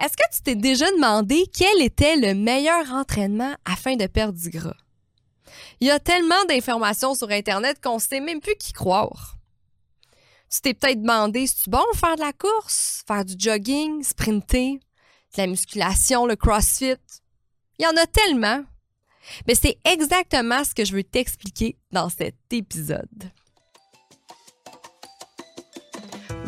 Est-ce que tu t'es déjà demandé quel était le meilleur entraînement afin de perdre du gras? Il y a tellement d'informations sur Internet qu'on sait même plus qui croire. Tu t'es peut-être demandé, c'est bon faire de la course, faire du jogging, sprinter, de la musculation, le crossfit? Il y en a tellement. Mais c'est exactement ce que je veux t'expliquer dans cet épisode.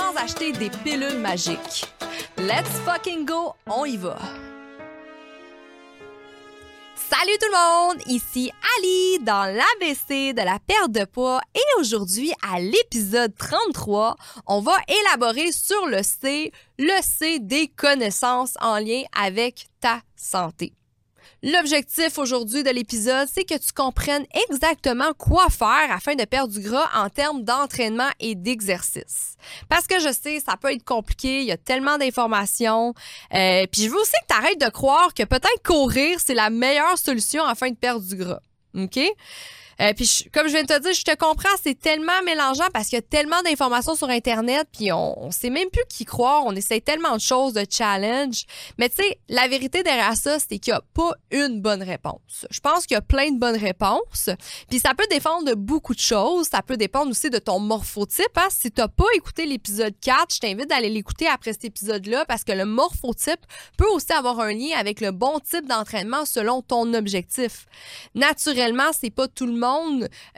sans acheter des pilules magiques. Let's fucking go, on y va! Salut tout le monde, ici Ali dans l'ABC de la perte de poids et aujourd'hui à l'épisode 33, on va élaborer sur le C, le C des connaissances en lien avec ta santé. L'objectif aujourd'hui de l'épisode, c'est que tu comprennes exactement quoi faire afin de perdre du gras en termes d'entraînement et d'exercice. Parce que je sais, ça peut être compliqué, il y a tellement d'informations. Euh, puis je veux aussi que tu arrêtes de croire que peut-être courir, c'est la meilleure solution afin de perdre du gras. OK? Euh, puis comme je viens de te dire, je te comprends, c'est tellement mélangeant parce qu'il y a tellement d'informations sur Internet, puis on, on sait même plus qui croire. On essaie tellement de choses, de challenge. Mais tu sais, la vérité derrière ça, c'est qu'il n'y a pas une bonne réponse. Je pense qu'il y a plein de bonnes réponses. Puis ça peut dépendre de beaucoup de choses. Ça peut dépendre aussi de ton morphotype. Hein? Si tu n'as pas écouté l'épisode 4, je t'invite d'aller l'écouter après cet épisode-là parce que le morphotype peut aussi avoir un lien avec le bon type d'entraînement selon ton objectif. Naturellement, c'est pas tout le monde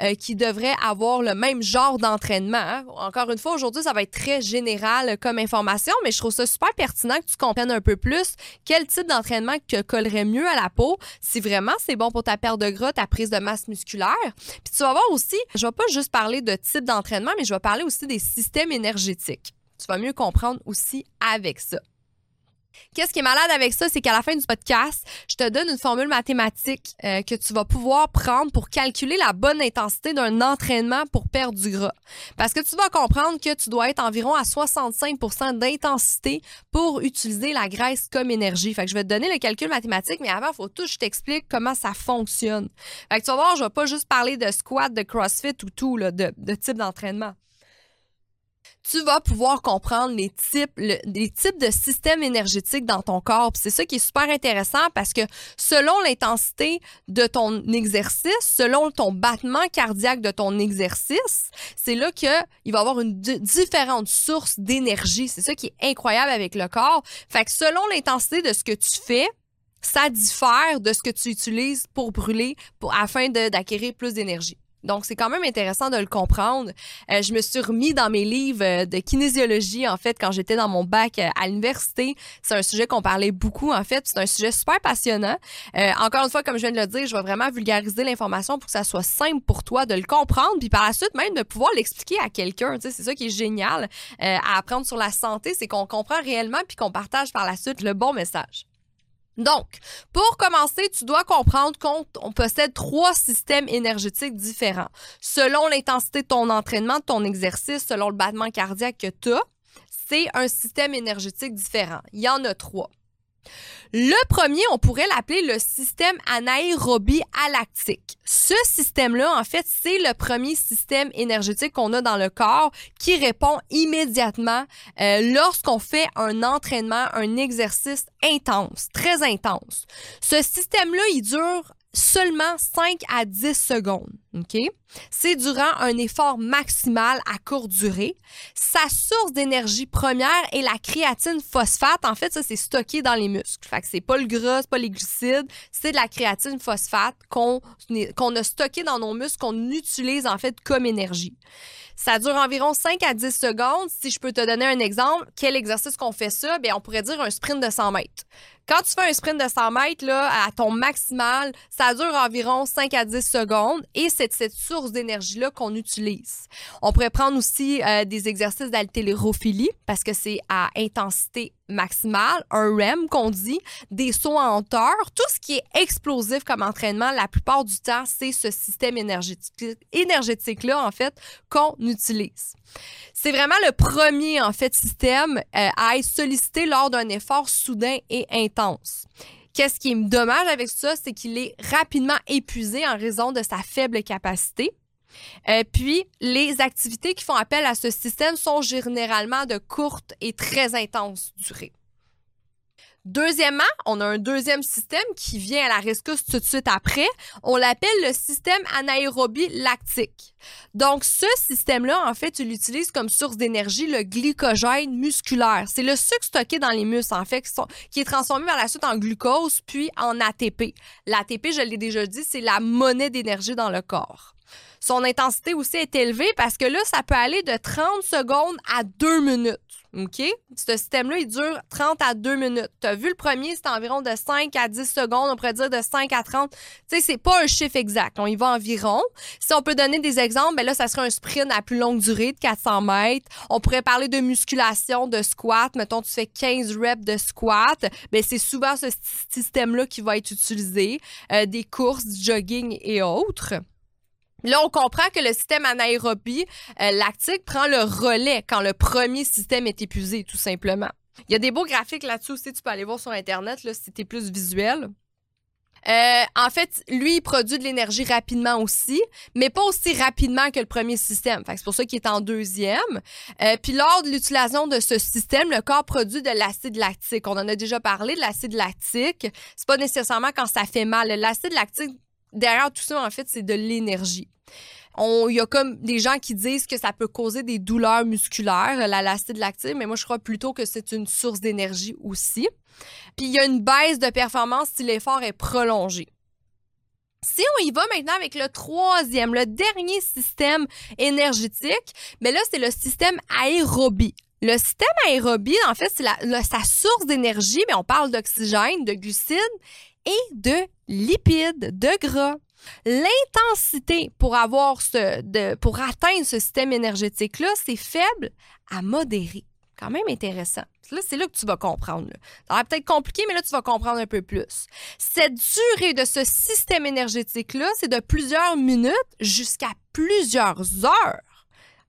euh, qui devrait avoir le même genre d'entraînement. Hein. Encore une fois, aujourd'hui, ça va être très général comme information, mais je trouve ça super pertinent que tu comprennes un peu plus quel type d'entraînement te collerait mieux à la peau, si vraiment c'est bon pour ta perte de gras, ta prise de masse musculaire. Puis tu vas voir aussi, je vais pas juste parler de type d'entraînement, mais je vais parler aussi des systèmes énergétiques. Tu vas mieux comprendre aussi avec ça. Qu'est-ce qui est malade avec ça, c'est qu'à la fin du podcast, je te donne une formule mathématique euh, que tu vas pouvoir prendre pour calculer la bonne intensité d'un entraînement pour perdre du gras. Parce que tu vas comprendre que tu dois être environ à 65% d'intensité pour utiliser la graisse comme énergie. Fait que je vais te donner le calcul mathématique, mais avant, il faut tout que je t'explique comment ça fonctionne. Fait que tu vas voir, je vais pas juste parler de squat, de crossfit ou tout, là, de type d'entraînement tu vas pouvoir comprendre les types, les types de systèmes énergétiques dans ton corps. C'est ça qui est super intéressant parce que selon l'intensité de ton exercice, selon ton battement cardiaque de ton exercice, c'est là qu'il va y avoir une différente source d'énergie. C'est ça qui est incroyable avec le corps. Fait que selon l'intensité de ce que tu fais, ça diffère de ce que tu utilises pour brûler pour, afin d'acquérir plus d'énergie. Donc, c'est quand même intéressant de le comprendre. Euh, je me suis remis dans mes livres euh, de kinésiologie, en fait, quand j'étais dans mon bac euh, à l'université. C'est un sujet qu'on parlait beaucoup, en fait. C'est un sujet super passionnant. encore une fois, comme je viens de le dire, je vais vraiment vulgariser l'information pour que ça soit simple pour toi de le comprendre, puis par la suite, même de pouvoir l'expliquer à quelqu'un. Tu sais, c'est ça qui est génial à apprendre sur la santé, c'est qu'on comprend réellement puis qu'on partage par la suite le bon message. Donc, pour commencer, tu dois comprendre qu'on possède trois systèmes énergétiques différents. Selon l'intensité de ton entraînement, de ton exercice, selon le battement cardiaque que tu as, c'est un système énergétique différent. Il y en a trois. Le premier, on pourrait l'appeler le système anaérobie alactique. Ce système-là, en fait, c'est le premier système énergétique qu'on a dans le corps qui répond immédiatement euh, lorsqu'on fait un entraînement, un exercice intense, très intense. Ce système-là, il dure seulement 5 à 10 secondes. C'est durant un effort maximal à courte durée. Sa source d'énergie première est la créatine phosphate. En fait, ça, c'est stocké dans les muscles. Fait que c'est pas le gras, c'est pas les glucides, c'est de la créatine phosphate qu'on a stocké dans nos muscles, qu'on utilise en fait comme énergie. Ça dure environ 5 à 10 secondes. Si je peux te donner un exemple, quel exercice qu'on fait ça? Bien, on pourrait dire un sprint de 100 mètres. Quand tu fais un sprint de 100 mètres là, à ton maximal, ça dure environ 5 à 10 secondes et c'est cette source d'énergie-là qu'on utilise. On pourrait prendre aussi euh, des exercices d'haltérophilie parce que c'est à intensité maximale, un REM qu'on dit, des sauts en hauteur, tout ce qui est explosif comme entraînement, la plupart du temps, c'est ce système énergétique, énergétique-là, en fait, qu'on utilise. C'est vraiment le premier, en fait, système euh, à être sollicité lors d'un effort soudain et intense. Qu'est-ce qui est dommage avec ça, c'est qu'il est rapidement épuisé en raison de sa faible capacité. Euh, puis, les activités qui font appel à ce système sont généralement de courte et très intense durée. Deuxièmement, on a un deuxième système qui vient à la rescousse tout de suite après. On l'appelle le système anaérobie lactique. Donc, ce système-là, en fait, tu l'utilises comme source d'énergie le glycogène musculaire. C'est le sucre stocké dans les muscles, en fait, qui, est transformé par la suite en glucose puis en ATP. L'ATP, je l'ai déjà dit, c'est la monnaie d'énergie dans le corps. Son intensité aussi est élevée parce que là, ça peut aller de 30 secondes à 2 minutes. OK? Ce système-là, il dure 30 à 2 minutes. Tu as vu le premier, c'est environ de 5 à 10 secondes. On pourrait dire de 5 à 30. Tu sais, c'est pas un chiffre exact. On y va environ. Si on peut donner des exemples, ben là, ça serait un sprint à plus longue durée de 400 mètres. On pourrait parler de musculation, de squat. Mettons, tu fais 15 reps de squat. Ben, c'est souvent ce système-là qui va être utilisé. Euh, des courses, du jogging et autres. Là, on comprend que le système anaérobie euh, lactique prend le relais quand le premier système est épuisé, tout simplement. Il y a des beaux graphiques là-dessus aussi, tu peux aller voir sur Internet là, si tu plus visuel. Euh, en fait, lui, il produit de l'énergie rapidement aussi, mais pas aussi rapidement que le premier système. c'est pour ça qu'il est en deuxième. Euh, puis lors de l'utilisation de ce système, le corps produit de l'acide lactique. On en a déjà parlé de l'acide lactique. C'est pas nécessairement quand ça fait mal. L'acide lactique derrière tout ça, en fait, c'est de l'énergie. Il y a comme des gens qui disent que ça peut causer des douleurs musculaires, l'acide lactique, mais moi, je crois plutôt que c'est une source d'énergie aussi. Puis il y a une baisse de performance si l'effort est prolongé. Si on y va maintenant avec le troisième, le dernier système énergétique, mais là, c'est le système aérobie. Le système aérobie, en fait, c'est sa source d'énergie, mais on parle d'oxygène, de glucides et de lipides, de gras. L'intensité pour avoir ce, pour atteindre ce système énergétique-là, c'est faible à modéré. Quand même intéressant. Là, c'est là que tu vas comprendre. Ça va peut-être compliqué, mais là, tu vas comprendre un peu plus. Cette durée de ce système énergétique-là, c'est de plusieurs minutes jusqu'à plusieurs heures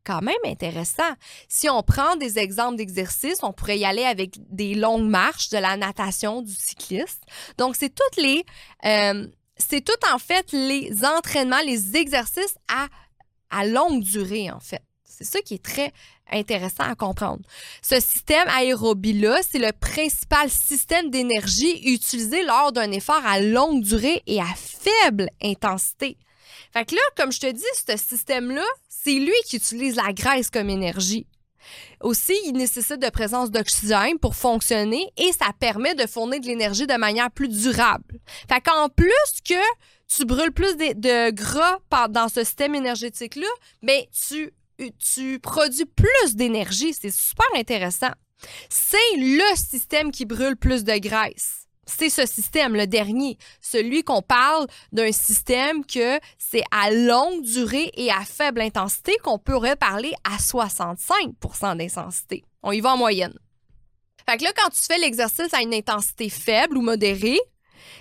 quand même intéressant. Si on prend des exemples d'exercices, on pourrait y aller avec des longues marches, de la natation, du cycliste. Donc, c'est toutes les... Euh, c'est tout en fait les entraînements, les exercices à, à longue durée, en fait. C'est ça qui est très intéressant à comprendre. Ce système aérobie-là, c'est le principal système d'énergie utilisé lors d'un effort à longue durée et à faible intensité. Fait que là, comme je te dis, ce système-là, c'est lui qui utilise la graisse comme énergie. Aussi, il nécessite de présence d'oxygène pour fonctionner et ça permet de fournir de l'énergie de manière plus durable. Fait qu'en plus que tu brûles plus de, gras dans ce système énergétique-là, mais tu, tu produis plus d'énergie. C'est super intéressant. C'est le système qui brûle plus de graisse c'est ce système, le dernier, celui qu'on parle d'un système que c'est à longue durée et à faible intensité qu'on pourrait parler à 65% d'intensité. On y va en moyenne. Fait que là, quand tu fais l'exercice à une intensité faible ou modérée,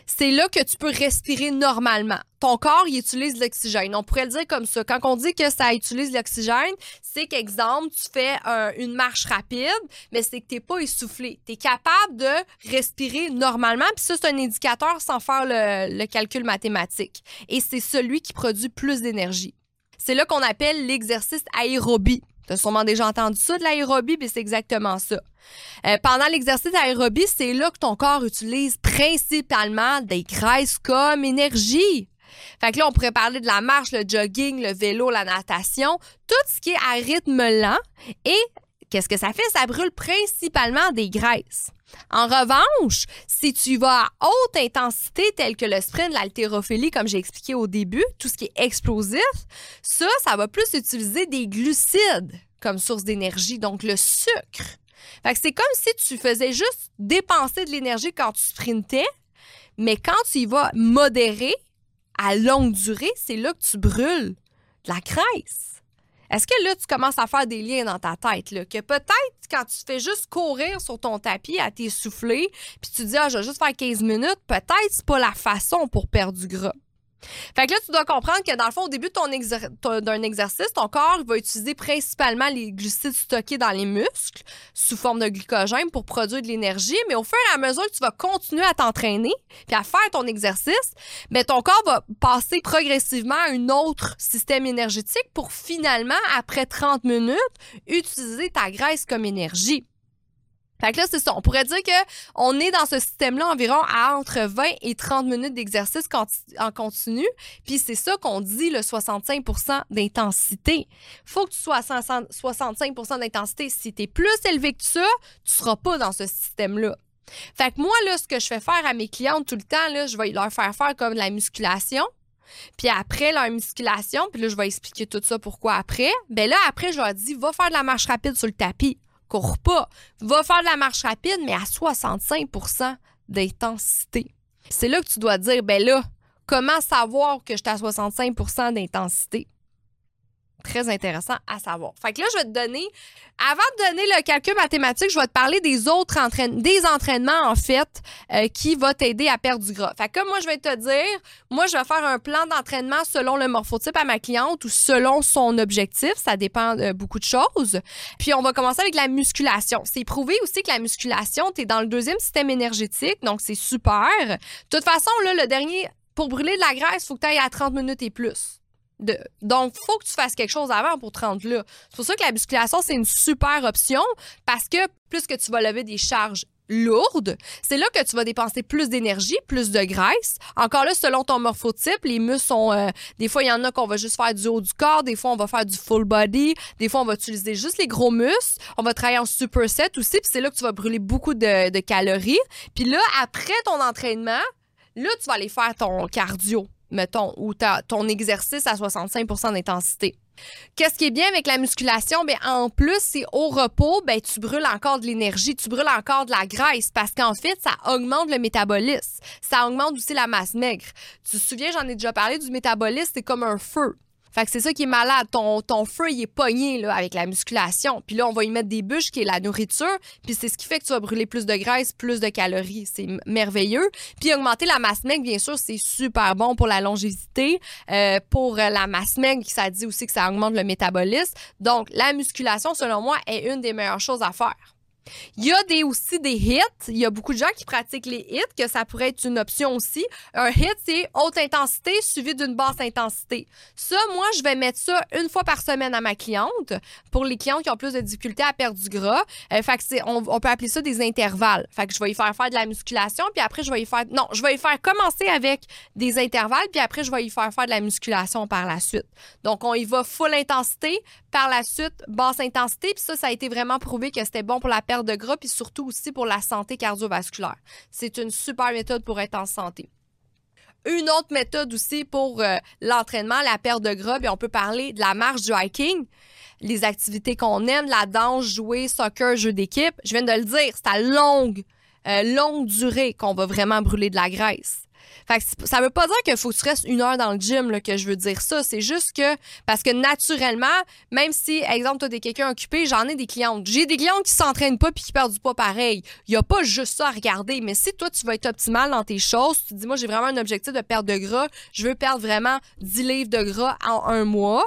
c'est là que tu peux respirer normalement. Ton corps, il utilise l'oxygène. On pourrait le dire comme ça. Quand on dit que ça utilise l'oxygène, c'est qu'exemple, tu fais une marche rapide, mais c'est que tu n'es pas essoufflé. Tu es capable de respirer normalement, puis ça, c'est un indicateur sans faire le, le calcul mathématique. Et c'est celui qui produit plus d'énergie. C'est là qu'on appelle l'exercice aérobie. Tu as sûrement déjà entendu ça de l'aérobie, mais c'est exactement ça. Euh, pendant l'exercice aérobie, c'est là que ton corps utilise principalement des graisses comme énergie. Fait que là, on pourrait parler de la marche, le jogging, le vélo, la natation, tout ce qui est à rythme lent. Et qu'est-ce que ça fait? Ça brûle principalement des graisses. En revanche, si tu vas à haute intensité, telle que le sprint, l'haltérophilie, comme j'ai expliqué au début, tout ce qui est explosif, ça, ça va plus utiliser des glucides comme source d'énergie, donc le sucre. Fait c'est comme si tu faisais juste dépenser de l'énergie quand tu sprintais, mais quand tu y vas modérer, à longue durée, c'est là que tu brûles de la graisse. Est-ce que là, tu commences à faire des liens dans ta tête, là, que peut-être quand tu fais juste courir sur ton tapis à t'essouffler, puis tu dis, ah, je vais juste faire 15 minutes, peut-être c'est pas la façon pour perdre du gras. Fait que là, tu dois comprendre que dans le fond, au début d'un exercice, ton corps va utiliser principalement les glucides stockés dans les muscles sous forme de glycogène pour produire de l'énergie. Mais au fur et à mesure que tu vas continuer à t'entraîner puis à faire ton exercice, ben, ton corps va passer progressivement à un autre système énergétique pour finalement, après 30 minutes, utiliser ta graisse comme énergie. Fait que là, c'est ça. On pourrait dire que on est dans ce système-là environ à entre 20 et 30 minutes d'exercice en continu. Puis c'est ça qu'on dit le 65% d'intensité. Faut que tu sois à 65% d'intensité. Si tu es plus élevé que ça, tu seras pas dans ce système-là. Fait que moi, là, ce que je fais faire à mes clientes tout le temps, je vais leur faire faire comme de la musculation. Puis après leur musculation, puis là, je vais expliquer tout ça pourquoi après. Ben là, après, je leur dis, va faire de la marche rapide sur le tapis cours. Va faire de la marche rapide, mais à 65% d'intensité. C'est là que tu dois dire, ben là, comment savoir que je suis à 65% d'intensité? Très intéressant à savoir. Fait que là, je vais te donner, avant de donner le calcul mathématique, je vais te parler des autres entraînements, des entraînements, en fait, euh, qui vont t'aider à perdre du gras. Fait que comme moi, je vais te dire, moi, je vais faire un plan d'entraînement selon le morphotype à ma cliente ou selon son objectif. Ça dépend beaucoup de choses. Puis, on va commencer avec la musculation. C'est prouvé aussi que la musculation, tu es dans le deuxième système énergétique, donc c'est super. De toute façon, là, le dernier, pour brûler de la graisse, il faut que tu ailles à 30 minutes et plus. De... Donc, faut que tu fasses quelque chose avant pour te rendre là. C'est pour ça que la musculation, c'est une super option parce que plus que tu vas lever des charges lourdes, c'est là que tu vas dépenser plus d'énergie, plus de graisse. Encore là, selon ton morphotype, les muscles sont... Euh, des fois, il y en a qu'on va juste faire du haut du corps, des fois, on va faire du full body, des fois, on va utiliser juste les gros muscles, on va travailler en superset aussi, puis c'est là que tu vas brûler beaucoup de, de calories. Puis là, après ton entraînement, là, tu vas aller faire ton cardio mettons, ou ton exercice à 65% d'intensité. Qu'est-ce qui est bien avec la musculation? Bien, en plus, c'est au repos, ben, tu brûles encore de l'énergie, tu brûles encore de la graisse parce qu'en fait, ça augmente le métabolisme. Ça augmente aussi la masse maigre. Tu te souviens, j'en ai déjà parlé du métabolisme, c'est comme un feu. Fait que c'est ça qui est malade. Ton, ton feu, il est pogné là, avec la musculation. Puis là, on va y mettre des bûches qui est la nourriture. Puis c'est ce qui fait que tu vas brûler plus de graisse, plus de calories. C'est merveilleux. Puis augmenter la masse maigre, bien sûr, c'est super bon pour la longévité. Euh, pour la masse maigre, ça dit aussi que ça augmente le métabolisme. Donc, la musculation, selon moi, est une des meilleures choses à faire. Il y a des, aussi des hits. Il y a beaucoup de gens qui pratiquent les hits, que ça pourrait être une option aussi. Un hit, c'est haute intensité suivi d'une basse intensité. Ça, moi, je vais mettre ça une fois par semaine à ma cliente pour les clientes qui ont plus de difficultés à perdre du gras. Euh, fait que on, on, peut appeler ça des intervalles. Fait que je vais y faire faire de la musculation, puis après, je vais y faire. Non, je vais y faire commencer avec des intervalles, puis après, je vais y faire faire de la musculation par la suite. Donc, on y va full intensité, par la suite, basse intensité, puis ça, ça a été vraiment prouvé que c'était bon pour la perte de gras, puis surtout aussi pour la santé cardiovasculaire. C'est une super méthode pour être en santé. Une autre méthode aussi pour euh, l'entraînement, la perte de gras, on peut parler de la marche du hiking, les activités qu'on aime, la danse, jouer, soccer, jeu d'équipe. Je viens de le dire, c'est à longue, euh, longue durée qu'on va vraiment brûler de la graisse. Fait que ça veut pas dire qu'il faut que tu restes une heure dans le gym que je veux dire ça. C'est juste que, parce que naturellement, même si, exemple, tu as quelqu'un occupé, j'en ai des clientes. J'ai des clientes qui s'entraînent pas puis qui perdent du poids pareil. Il y a pas juste ça à regarder. Mais si toi, tu vas être optimal dans tes choses, tu te dis, moi, j'ai vraiment un objectif de perdre de gras, je veux perdre vraiment 10 livres de gras en un mois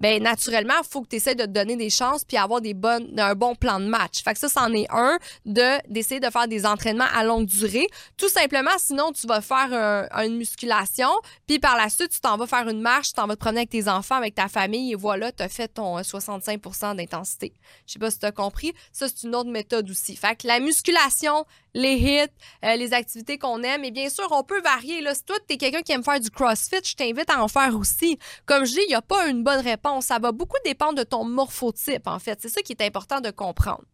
ben naturellement, il faut que tu essaies de te donner des chances puis avoir un bon plan de match. Fait que ça, c'en est un de d'essayer de faire des entraînements à longue durée. Tout simplement, sinon, tu vas faire une musculation, puis par la suite, tu t'en vas faire une marche, tu t'en vas te promener avec tes enfants, avec ta famille, et voilà, tu as fait ton 65% d'intensité. Je sais pas si tu as compris. Ça, c'est une autre méthode aussi. Fait que la musculation, les hits, euh, les activités qu'on aime. Et bien sûr, on peut varier. Là. Si toi, tu es quelqu'un qui aime faire du CrossFit, je t'invite à en faire aussi. Comme je dis, il n'y a pas une bonne réponse. Ça va beaucoup dépendre de ton morphotype, en fait. C'est ça qui est important de comprendre.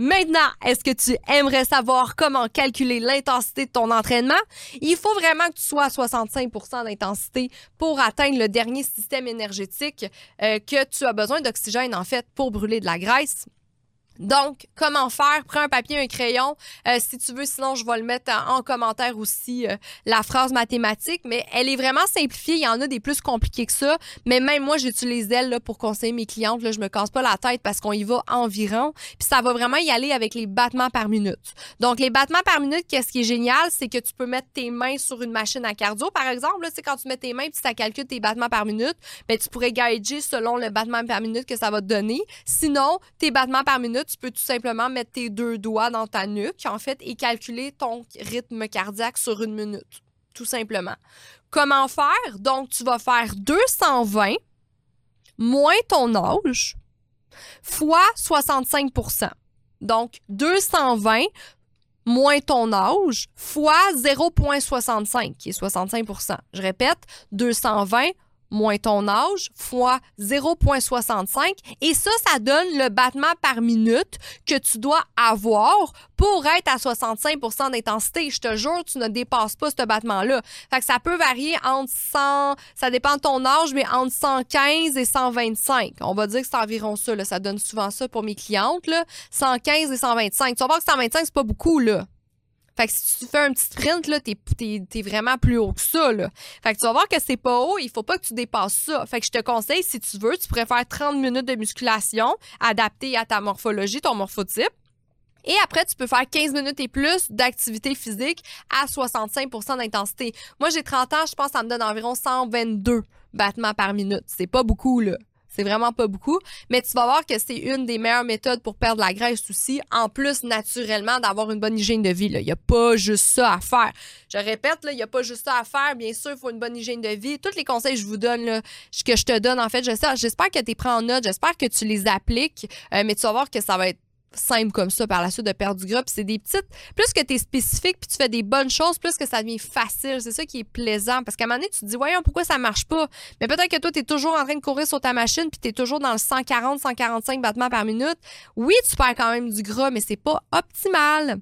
Maintenant, est-ce que tu aimerais savoir comment calculer l'intensité de ton entraînement? Il faut vraiment que tu sois à 65% d'intensité pour atteindre le dernier système énergétique euh, que tu as besoin d'oxygène, en fait, pour brûler de la graisse. Donc, comment faire? Prends un papier, un crayon. Euh, si tu veux, sinon, je vais le mettre en, commentaire aussi, euh, la phrase mathématique. Mais elle est vraiment simplifiée. Il y en a des plus compliqués que ça. Mais même moi, j'utilise elle là, pour conseiller mes clientes. Là, je me casse pas la tête parce qu'on y va environ. Puis ça va vraiment y aller avec les battements par minute. Donc, les battements par minute, qu'est-ce qui est génial? C'est que tu peux mettre tes mains sur une machine à cardio, par exemple. Là, quand tu mets tes mains puis ça calcule tes battements par minute, ben, tu pourrais gager selon le battement par minute que ça va te donner. Sinon, tes battements par minute, tu peux tout simplement mettre tes deux doigts dans ta nuque, en fait, et calculer ton rythme cardiaque sur une minute, tout simplement. Comment faire? Donc, tu vas faire 220 moins ton âge fois 65% Donc, 220 moins ton âge fois 0,65, qui est 65% Je répète, 220 moins ton âge fois 0,65 et ça, ça donne le battement par minute que tu dois avoir pour être à 65% d'intensité. Je te jure, tu ne dépasses pas ce battement-là. Fait que ça peut varier entre 100, ça dépend de ton âge, mais entre 115 et 125. On va dire que c'est environ ça. Ça donne souvent ça pour mes clientes. Là. 115 et 125. Tu vas voir que 125, c'est pas beaucoup. là. Fait que si tu fais un petit sprint, là, t'es, es, vraiment plus haut que ça, là. Fait que tu vas voir que c'est pas haut, il faut pas que tu dépasses ça. Fait que je te conseille, si tu veux, tu pourrais faire 30 minutes de musculation adaptée à ta morphologie, ton morphotype. Et après, tu peux faire 15 minutes et plus d'activité physique à 65% d'intensité. Moi, j'ai 30 ans, je pense que ça me donne environ 122 battements par minute. C'est pas beaucoup, là. C'est vraiment pas beaucoup. Mais tu vas voir que c'est une des meilleures méthodes pour perdre la graisse aussi. En plus, naturellement, d'avoir une bonne hygiène de vie. Il n'y a pas juste ça à faire. Je répète, il n'y a pas juste ça à faire. Bien sûr, il faut une bonne hygiène de vie. Tous les conseils que je vous donne, là, que je te donne, en fait, j'espère que tu prends en note. J'espère que tu les appliques. Euh, mais tu vas voir que ça va être simple comme ça par la suite de perdre du gras. Puis c'est des petites. Plus que tu es spécifique puis tu fais des bonnes choses, plus que ça devient facile. C'est ça qui est plaisant. Parce qu'à un moment donné, tu te dis, voyons, pourquoi ça marche pas? Mais peut-être que toi, tu es toujours en train de courir sur ta machine puis tu toujours dans le 140, 145 battements par minute. Oui, tu perds quand même du gras, mais c'est pas optimal.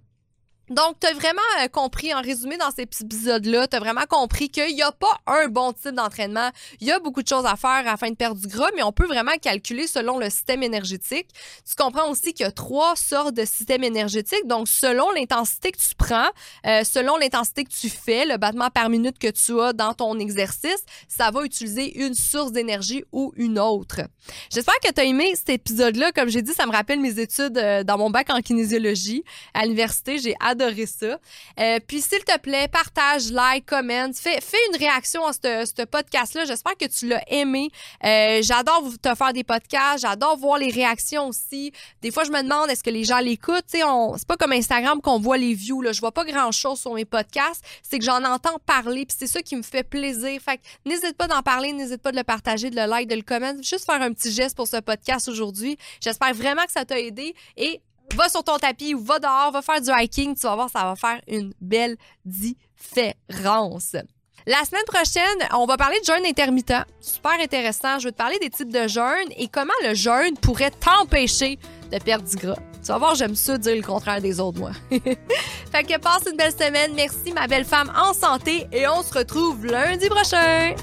Donc, tu as vraiment euh, compris, en résumé, dans cet épisode-là, tu as vraiment compris qu'il n'y a pas un bon type d'entraînement. Il y a beaucoup de choses à faire afin de perdre du gras, mais on peut vraiment calculer selon le système énergétique. Tu comprends aussi qu'il y a trois sortes de systèmes énergétiques. Donc, selon l'intensité que tu prends, euh, selon l'intensité que tu fais, le battement par minute que tu as dans ton exercice, ça va utiliser une source d'énergie ou une autre. J'espère que tu as aimé cet épisode-là. Comme j'ai dit, ça me rappelle mes études euh, dans mon bac en kinésiologie à l'université. J'ai ça. Euh, puis, s'il te plaît, partage, like, comment, fais, fais une réaction à ce podcast-là. J'espère que tu l'as aimé. Euh, j'adore te faire des podcasts. J'adore voir les réactions aussi. Des fois, je me demande est-ce que les gens l'écoutent? C'est pas comme Instagram qu'on voit les views. Là. Je vois pas grand-chose sur mes podcasts. C'est que j'en entends parler. Puis c'est ça qui me fait plaisir. Fait n'hésite pas d'en parler. N'hésite pas de le partager, de le like, de le comment. Juste faire un petit geste pour ce podcast aujourd'hui. J'espère vraiment que ça t'a aidé. Et va sur ton tapis ou va dehors, va faire du hiking, tu vas voir, ça va faire une belle différence. La semaine prochaine, on va parler de jeûne intermittent. Super intéressant. Je vais te parler des types de jeûne et comment le jeûne pourrait t'empêcher de perdre du gras. Tu vas voir, j'aime ça dire le contraire des autres, moi. fait que passe une belle semaine. Merci, ma belle femme en santé et on se retrouve lundi prochain.